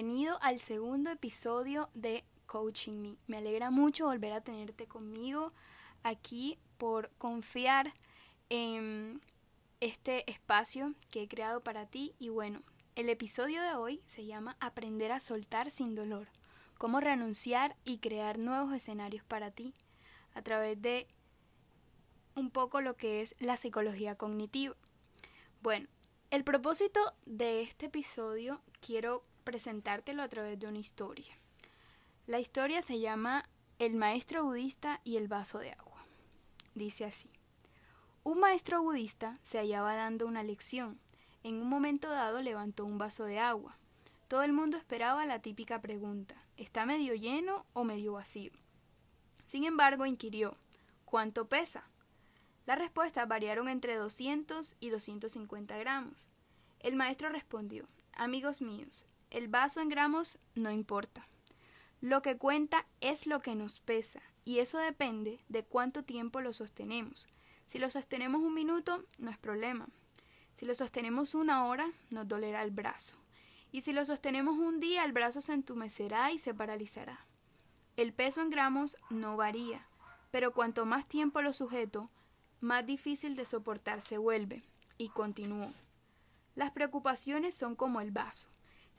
bienvenido al segundo episodio de Coaching Me. Me alegra mucho volver a tenerte conmigo aquí por confiar en este espacio que he creado para ti y bueno, el episodio de hoy se llama Aprender a soltar sin dolor, cómo renunciar y crear nuevos escenarios para ti a través de un poco lo que es la psicología cognitiva. Bueno, el propósito de este episodio quiero presentártelo a través de una historia. La historia se llama El maestro budista y el vaso de agua. Dice así. Un maestro budista se hallaba dando una lección. En un momento dado levantó un vaso de agua. Todo el mundo esperaba la típica pregunta, ¿está medio lleno o medio vacío? Sin embargo, inquirió, ¿cuánto pesa? Las respuestas variaron entre 200 y 250 gramos. El maestro respondió, Amigos míos, el vaso en gramos no importa. Lo que cuenta es lo que nos pesa, y eso depende de cuánto tiempo lo sostenemos. Si lo sostenemos un minuto, no es problema. Si lo sostenemos una hora, nos dolerá el brazo. Y si lo sostenemos un día, el brazo se entumecerá y se paralizará. El peso en gramos no varía, pero cuanto más tiempo lo sujeto, más difícil de soportar se vuelve. Y continuó. Las preocupaciones son como el vaso.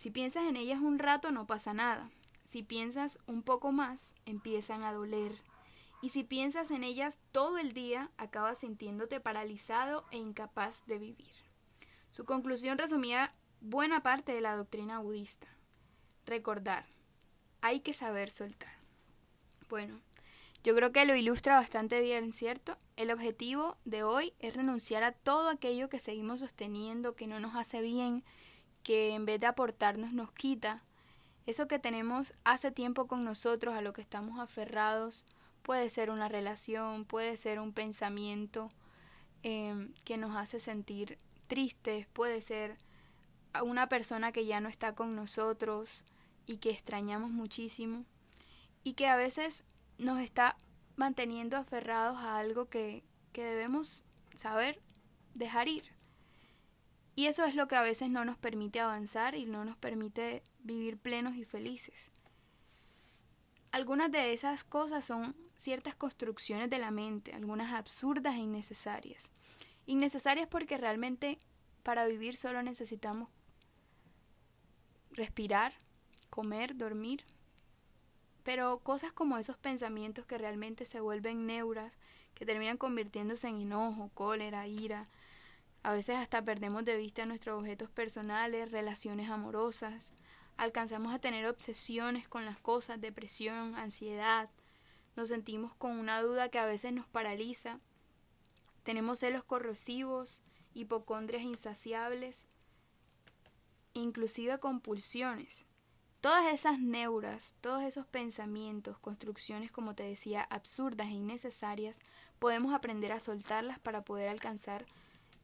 Si piensas en ellas un rato no pasa nada. Si piensas un poco más, empiezan a doler. Y si piensas en ellas todo el día, acabas sintiéndote paralizado e incapaz de vivir. Su conclusión resumía buena parte de la doctrina budista. Recordar, hay que saber soltar. Bueno, yo creo que lo ilustra bastante bien, ¿cierto? El objetivo de hoy es renunciar a todo aquello que seguimos sosteniendo, que no nos hace bien, que en vez de aportarnos nos quita. Eso que tenemos hace tiempo con nosotros, a lo que estamos aferrados, puede ser una relación, puede ser un pensamiento em, que nos hace sentir tristes, puede ser una persona que ya no está con nosotros y que extrañamos muchísimo y que a veces nos está manteniendo aferrados a algo que, que debemos saber dejar ir. Y eso es lo que a veces no nos permite avanzar y no nos permite vivir plenos y felices. Algunas de esas cosas son ciertas construcciones de la mente, algunas absurdas e innecesarias. Innecesarias porque realmente para vivir solo necesitamos respirar, comer, dormir, pero cosas como esos pensamientos que realmente se vuelven neuras, que terminan convirtiéndose en enojo, cólera, ira, a veces hasta perdemos de vista nuestros objetos personales, relaciones amorosas, alcanzamos a tener obsesiones con las cosas, depresión, ansiedad, nos sentimos con una duda que a veces nos paraliza, tenemos celos corrosivos, hipocondrias insaciables, inclusive compulsiones. Todas esas neuras, todos esos pensamientos, construcciones, como te decía, absurdas e innecesarias, podemos aprender a soltarlas para poder alcanzar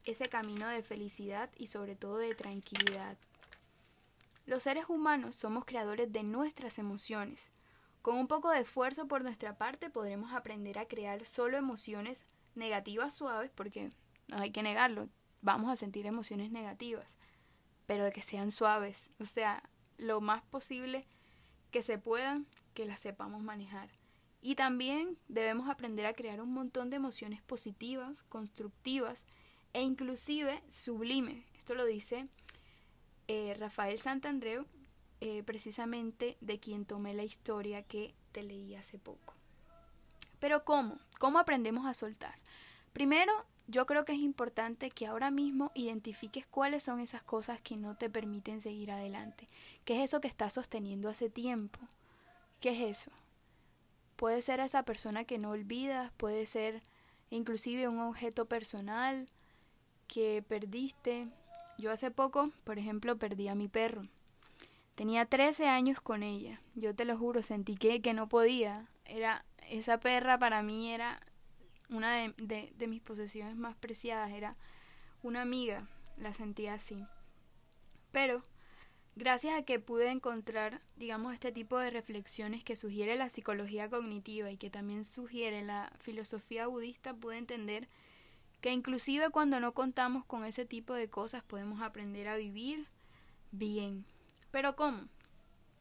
ese camino de felicidad y sobre todo de tranquilidad. Los seres humanos somos creadores de nuestras emociones. Con un poco de esfuerzo por nuestra parte podremos aprender a crear solo emociones negativas suaves porque no hay que negarlo, vamos a sentir emociones negativas, pero de que sean suaves, o sea, lo más posible que se puedan, que las sepamos manejar. Y también debemos aprender a crear un montón de emociones positivas, constructivas e inclusive sublimes. Esto lo dice eh, Rafael Santandreu, eh, precisamente de quien tomé la historia que te leí hace poco. Pero ¿cómo? ¿Cómo aprendemos a soltar? Primero, yo creo que es importante que ahora mismo identifiques cuáles son esas cosas que no te permiten seguir adelante. ¿Qué es eso que estás sosteniendo hace tiempo? ¿Qué es eso? Puede ser esa persona que no olvidas, puede ser inclusive un objeto personal que perdiste. Yo hace poco, por ejemplo, perdí a mi perro. Tenía 13 años con ella. Yo te lo juro, sentí que, que no podía. Era esa perra para mí era una de, de, mis posesiones más preciadas, era una amiga, la sentía así. Pero gracias a que pude encontrar, digamos, este tipo de reflexiones que sugiere la psicología cognitiva y que también sugiere la filosofía budista, pude entender que inclusive cuando no contamos con ese tipo de cosas podemos aprender a vivir bien. Pero ¿cómo?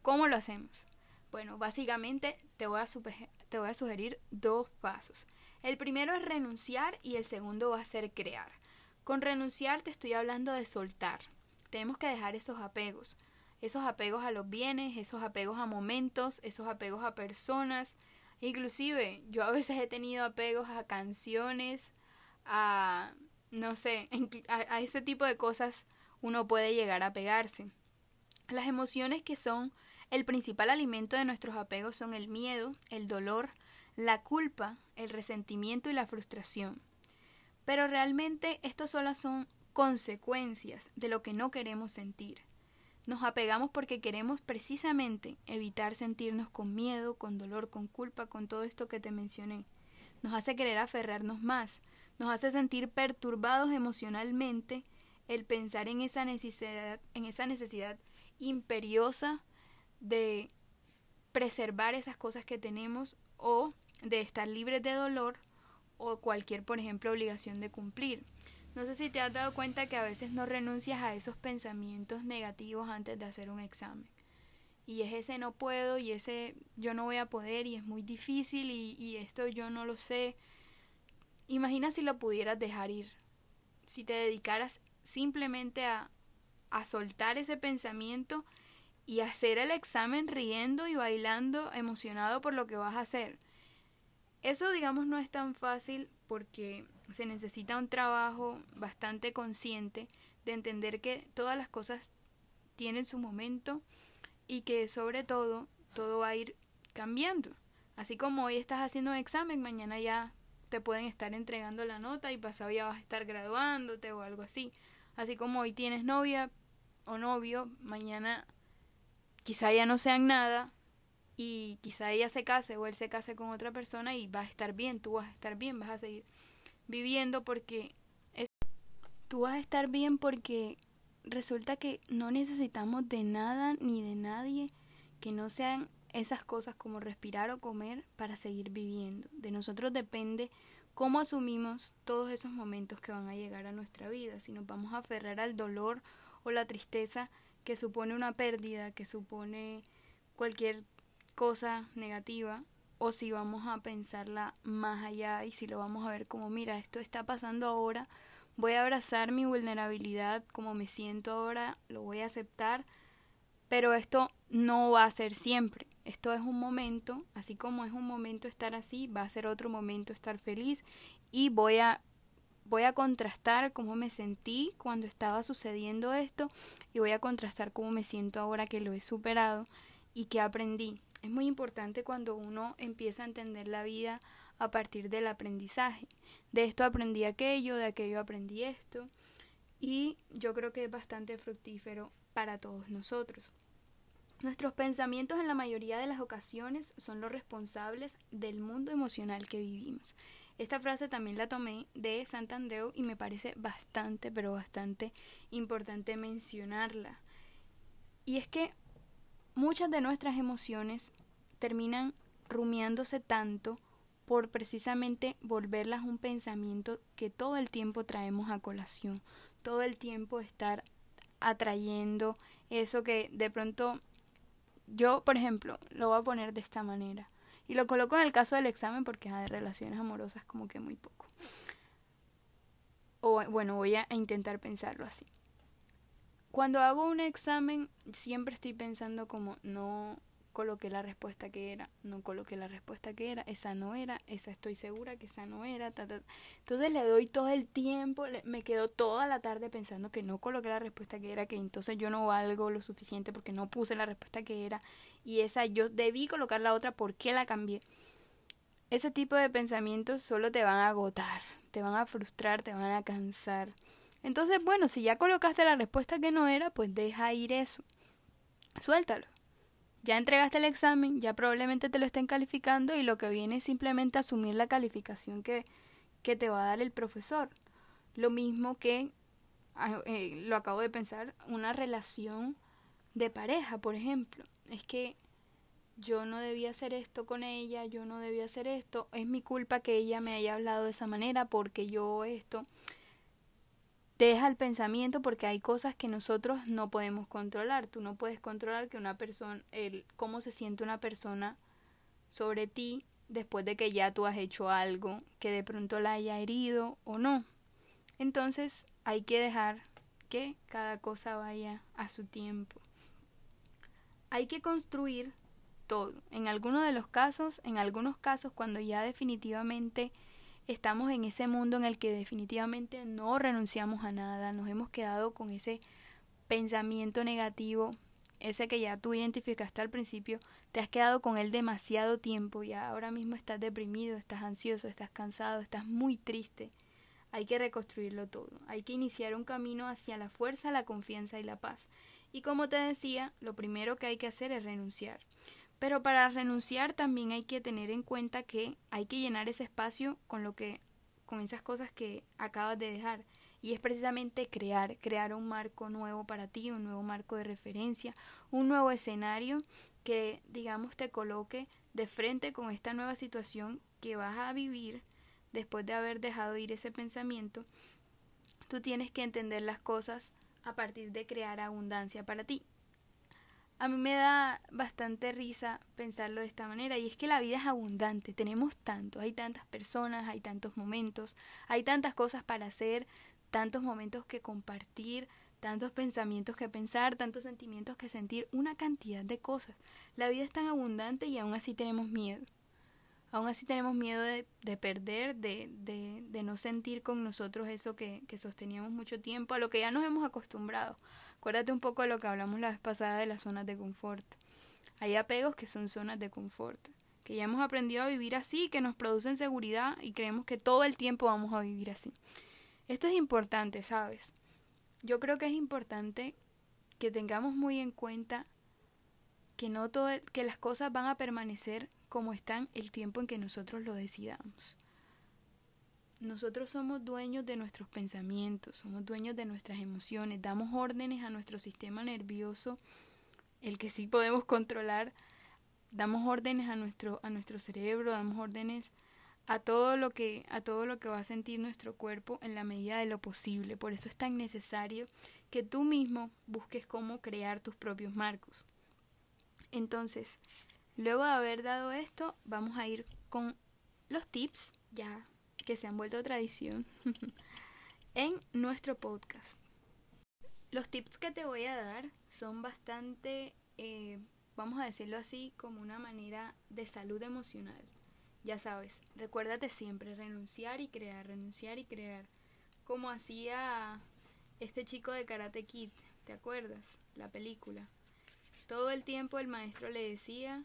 ¿Cómo lo hacemos? Bueno, básicamente te voy, a te voy a sugerir dos pasos. El primero es renunciar y el segundo va a ser crear. Con renunciar te estoy hablando de soltar. Tenemos que dejar esos apegos. Esos apegos a los bienes, esos apegos a momentos, esos apegos a personas. Inclusive yo a veces he tenido apegos a canciones, a, no sé, a, ese tipo de cosas uno puede llegar a pegarse. Las emociones que son el principal alimento de nuestros apegos son el miedo, el dolor, la culpa, el resentimiento y la frustración. Pero realmente esto solo son consecuencias de lo que no queremos sentir. Nos apegamos porque queremos precisamente evitar sentirnos con miedo, con dolor, con culpa, con todo esto que te mencioné. Nos hace querer aferrarnos más, nos hace sentir perturbados emocionalmente el pensar en esa necesidad, en esa necesidad imperiosa de preservar esas cosas que tenemos o de estar libres de dolor o cualquier, por ejemplo, obligación de cumplir. No sé si te has dado cuenta que a veces no renuncias a esos pensamientos negativos antes de hacer un examen. Y es ese no puedo y ese yo no voy a poder y es muy difícil y, y esto yo no lo sé. Imagina si lo pudieras dejar ir. Si te dedicaras simplemente a, a soltar ese pensamiento y hacer el examen riendo y bailando emocionado por lo que vas a hacer. Eso digamos no es tan fácil porque se necesita un trabajo bastante consciente de entender que todas las cosas tienen su momento y que sobre todo todo va a ir cambiando. Así como hoy estás haciendo un examen, mañana ya te pueden estar entregando la nota y pasado ya vas a estar graduándote o algo así. Así como hoy tienes novia o novio, mañana quizá ya no sean nada y quizá ella se case o él se case con otra persona y vas a estar bien, tú vas a estar bien, vas a seguir viviendo porque es, tú vas a estar bien porque resulta que no necesitamos de nada ni de nadie que no sean esas cosas como respirar o comer para seguir viviendo. De nosotros depende cómo asumimos todos esos momentos que van a llegar a nuestra vida, si nos vamos a aferrar al dolor o la tristeza que supone una pérdida, que supone cualquier cosa negativa, o si vamos a pensarla más allá y si lo vamos a ver como, mira, esto está pasando ahora, voy a abrazar mi vulnerabilidad como me siento ahora, lo voy a aceptar, pero esto no va a ser siempre. Esto es un momento, así como es un momento estar así, va a ser otro momento estar feliz y voy a voy a contrastar cómo me sentí cuando estaba sucediendo esto y voy a contrastar cómo me siento ahora que lo he superado y que aprendí. Es muy importante cuando uno empieza a entender la vida a partir del aprendizaje. De esto aprendí aquello, de aquello aprendí esto y yo creo que es bastante fructífero para todos nosotros. Nuestros pensamientos en la mayoría de las ocasiones son los responsables del mundo emocional que vivimos. Esta frase también la tomé de Santandreu y me parece bastante, pero bastante importante mencionarla. Y es que muchas de nuestras emociones terminan rumiándose tanto por precisamente volverlas un pensamiento que todo el tiempo traemos a colación, todo el tiempo estar atrayendo eso que de pronto yo, por ejemplo, lo voy a poner de esta manera. Y lo coloco en el caso del examen porque de relaciones amorosas como que muy poco. O bueno, voy a intentar pensarlo así. Cuando hago un examen siempre estoy pensando como no coloqué la respuesta que era, no coloqué la respuesta que era, esa no era, esa estoy segura que esa no era, entonces le doy todo el tiempo, me quedo toda la tarde pensando que no coloqué la respuesta que era, que entonces yo no valgo lo suficiente porque no puse la respuesta que era y esa yo debí colocar la otra, ¿por qué la cambié? Ese tipo de pensamientos solo te van a agotar, te van a frustrar, te van a cansar. Entonces, bueno, si ya colocaste la respuesta que no era, pues deja ir eso. Suéltalo ya entregaste el examen, ya probablemente te lo estén calificando y lo que viene es simplemente asumir la calificación que, que te va a dar el profesor. Lo mismo que, ah, eh, lo acabo de pensar, una relación de pareja, por ejemplo. Es que yo no debía hacer esto con ella, yo no debía hacer esto, es mi culpa que ella me haya hablado de esa manera porque yo esto. Deja el pensamiento porque hay cosas que nosotros no podemos controlar. Tú no puedes controlar que una persona, el cómo se siente una persona sobre ti después de que ya tú has hecho algo que de pronto la haya herido o no. Entonces hay que dejar que cada cosa vaya a su tiempo. Hay que construir todo. En algunos de los casos, en algunos casos cuando ya definitivamente estamos en ese mundo en el que definitivamente no renunciamos a nada, nos hemos quedado con ese pensamiento negativo, ese que ya tú identificaste al principio, te has quedado con él demasiado tiempo y ahora mismo estás deprimido, estás ansioso, estás cansado, estás muy triste. Hay que reconstruirlo todo, hay que iniciar un camino hacia la fuerza, la confianza y la paz. Y como te decía, lo primero que hay que hacer es renunciar. Pero para renunciar también hay que tener en cuenta que hay que llenar ese espacio con lo que con esas cosas que acabas de dejar y es precisamente crear, crear un marco nuevo para ti, un nuevo marco de referencia, un nuevo escenario que digamos te coloque de frente con esta nueva situación que vas a vivir después de haber dejado ir ese pensamiento. Tú tienes que entender las cosas a partir de crear abundancia para ti. A mí me da bastante risa pensarlo de esta manera y es que la vida es abundante, tenemos tanto, hay tantas personas, hay tantos momentos, hay tantas cosas para hacer, tantos momentos que compartir, tantos pensamientos que pensar, tantos sentimientos que sentir, una cantidad de cosas. La vida es tan abundante y aún así tenemos miedo. Aún así tenemos miedo de, de perder, de, de, de, no sentir con nosotros eso que, que sosteníamos mucho tiempo, a lo que ya nos hemos acostumbrado. Acuérdate un poco de lo que hablamos la vez pasada de las zonas de confort. Hay apegos que son zonas de confort, que ya hemos aprendido a vivir así, que nos producen seguridad y creemos que todo el tiempo vamos a vivir así. Esto es importante, ¿sabes? Yo creo que es importante que tengamos muy en cuenta que no todo, que las cosas van a permanecer como están el tiempo en que nosotros lo decidamos. Nosotros somos dueños de nuestros pensamientos, somos dueños de nuestras emociones, damos órdenes a nuestro sistema nervioso, el que sí podemos controlar, damos órdenes a nuestro, a nuestro cerebro, damos órdenes a todo lo que a todo lo que va a sentir nuestro cuerpo en la medida de lo posible. Por eso es tan necesario que tú mismo busques cómo crear tus propios marcos. Entonces, luego de haber dado esto, vamos a ir con los tips ya que se han vuelto tradición en nuestro podcast. Los tips que te voy a dar son bastante, eh, vamos a decirlo así, como una manera de salud emocional. Ya sabes, recuérdate siempre renunciar y crear, renunciar y crear. Como hacía este chico de Karate Kid, ¿te acuerdas? La película. Todo el tiempo el maestro le decía,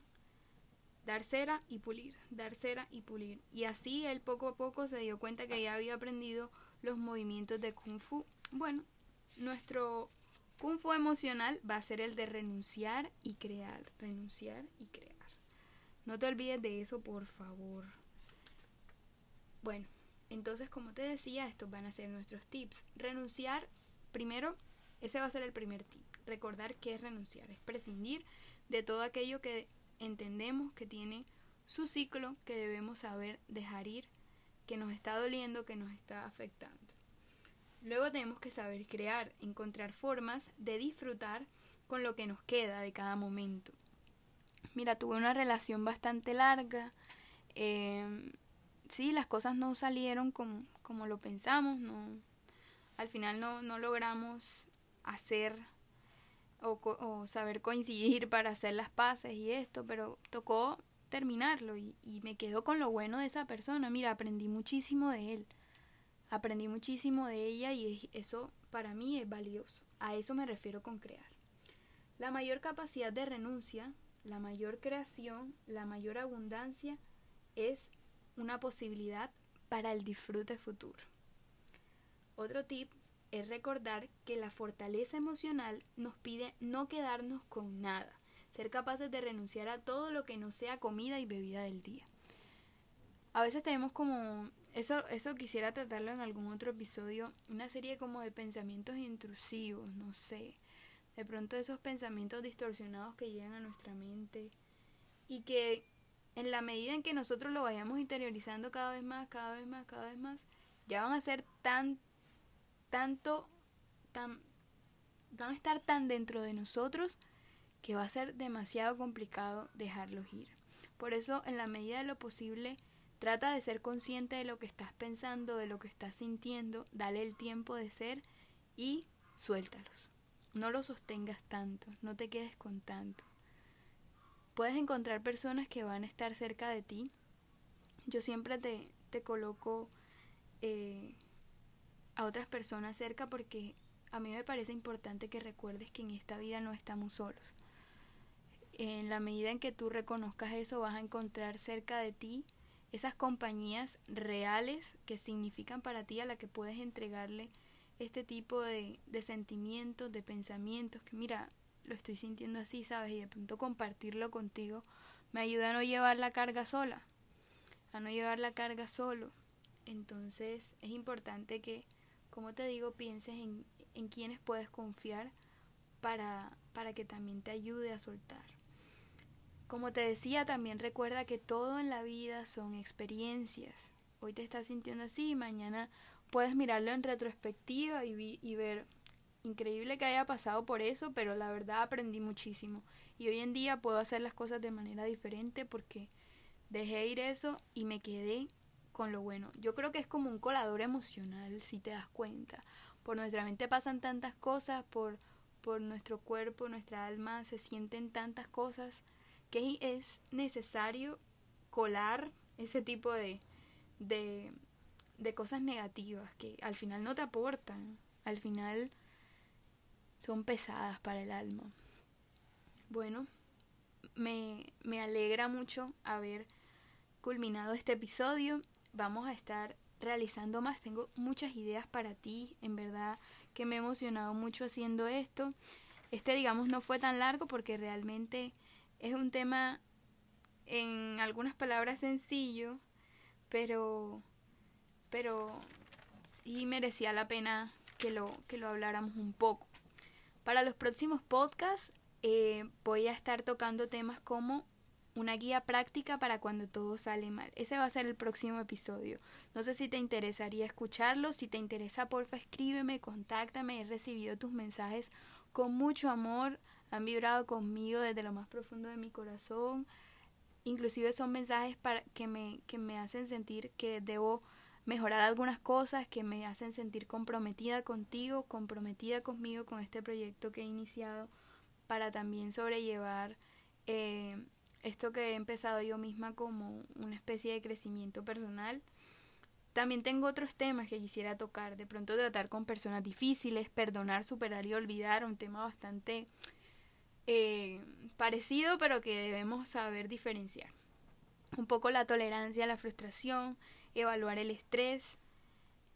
dar cera y pulir, dar cera y pulir. Y así él poco a poco se dio cuenta que ya había aprendido los movimientos de kung fu. Bueno, nuestro kung fu emocional va a ser el de renunciar y crear, renunciar y crear. No te olvides de eso, por favor. Bueno, entonces como te decía, estos van a ser nuestros tips. Renunciar, primero, ese va a ser el primer tip. Recordar qué es renunciar, es prescindir de todo aquello que entendemos que tiene su ciclo que debemos saber dejar ir, que nos está doliendo, que nos está afectando. Luego tenemos que saber crear, encontrar formas de disfrutar con lo que nos queda de cada momento. Mira, tuve una relación bastante larga. Eh, sí, las cosas no salieron como, como lo pensamos. No, al final no, no logramos hacer o, saber coincidir para hacer las paces y esto, pero tocó terminarlo y, y me quedo con lo bueno de esa persona. Mira, aprendí muchísimo de él, aprendí muchísimo de ella y eso para mí es valioso. A eso me refiero con crear. La mayor capacidad de renuncia, la mayor creación, la mayor abundancia es una posibilidad para el disfrute futuro. Otro tip es recordar que la fortaleza emocional nos pide no quedarnos con nada, ser capaces de renunciar a todo lo que no sea comida y bebida del día. A veces tenemos como, eso, eso quisiera tratarlo en algún otro episodio, una serie como de pensamientos intrusivos, no sé, de pronto esos pensamientos distorsionados que llegan a nuestra mente y que en la medida en que nosotros lo vayamos interiorizando cada vez más, cada vez más, cada vez más, ya van a ser tan tanto, tan, van a estar tan dentro de nosotros que va a ser demasiado complicado dejarlos ir. Por eso, en la medida de lo posible, trata de ser consciente de lo que estás pensando, de lo que estás sintiendo, dale el tiempo de ser y suéltalos. No los sostengas tanto, no te quedes con tanto. Puedes encontrar personas que van a estar cerca de ti. Yo siempre te, te coloco eh, a otras personas cerca porque a mí me parece importante que recuerdes que en esta vida no estamos solos. En la medida en que tú reconozcas eso, vas a encontrar cerca de ti esas compañías reales que significan para ti a la que puedes entregarle este tipo de, de sentimientos, de pensamientos, que mira, lo estoy sintiendo así, ¿sabes? Y de pronto compartirlo contigo me ayuda a no llevar la carga sola, a no llevar la carga solo. Entonces es importante que, como te digo, pienses en, en quienes puedes confiar para, para que también te ayude a soltar. Como te decía, también recuerda que todo en la vida son experiencias. Hoy te estás sintiendo así mañana puedes mirarlo en retrospectiva y, y ver, increíble que haya pasado por eso, pero la verdad aprendí muchísimo. Y hoy en día puedo hacer las cosas de manera diferente porque dejé ir eso y me quedé con lo bueno. Yo creo que es como un colador emocional, si te das cuenta. Por nuestra mente pasan tantas cosas, por, por nuestro cuerpo, nuestra alma, se sienten tantas cosas que es necesario colar ese tipo de, de, de cosas negativas que al final no te aportan, al final son pesadas para el alma. Bueno, me, me alegra mucho haber culminado este episodio. Vamos a estar realizando más. Tengo muchas ideas para ti, en verdad que me he emocionado mucho haciendo esto. Este, digamos, no fue tan largo porque realmente es un tema en algunas palabras sencillo, pero pero sí merecía la pena que lo, que lo habláramos un poco. Para los próximos podcasts eh, voy a estar tocando temas como una guía práctica para cuando todo sale mal. Ese va a ser el próximo episodio. No sé si te interesaría escucharlo. Si te interesa, porfa, escríbeme, contáctame. He recibido tus mensajes con mucho amor. Han vibrado conmigo desde lo más profundo de mi corazón. Inclusive son mensajes para que me, que me hacen sentir que debo mejorar algunas cosas, que me hacen sentir comprometida contigo, comprometida conmigo con este proyecto que he iniciado para también sobrellevar eh, esto que he empezado yo misma como una especie de crecimiento personal. También tengo otros temas que quisiera tocar, de pronto tratar con personas difíciles, perdonar, superar y olvidar, un tema bastante eh, parecido pero que debemos saber diferenciar. Un poco la tolerancia la frustración, evaluar el estrés,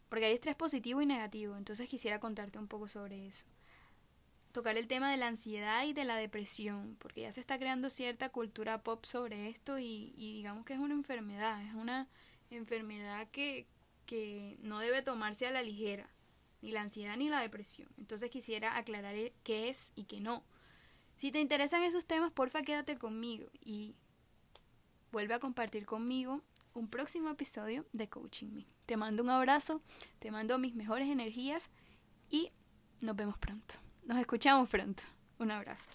porque hay estrés positivo y negativo, entonces quisiera contarte un poco sobre eso tocar el tema de la ansiedad y de la depresión, porque ya se está creando cierta cultura pop sobre esto y, digamos que es una enfermedad, es una enfermedad que, que no debe tomarse a la ligera, ni la ansiedad ni la depresión. Entonces quisiera aclarar qué es y qué no. Si te interesan esos temas, porfa quédate conmigo y vuelve a compartir conmigo un próximo episodio de Coaching Me. Te mando un abrazo, te mando mis mejores energías y nos vemos pronto. Nos escuchamos pronto. Un abrazo.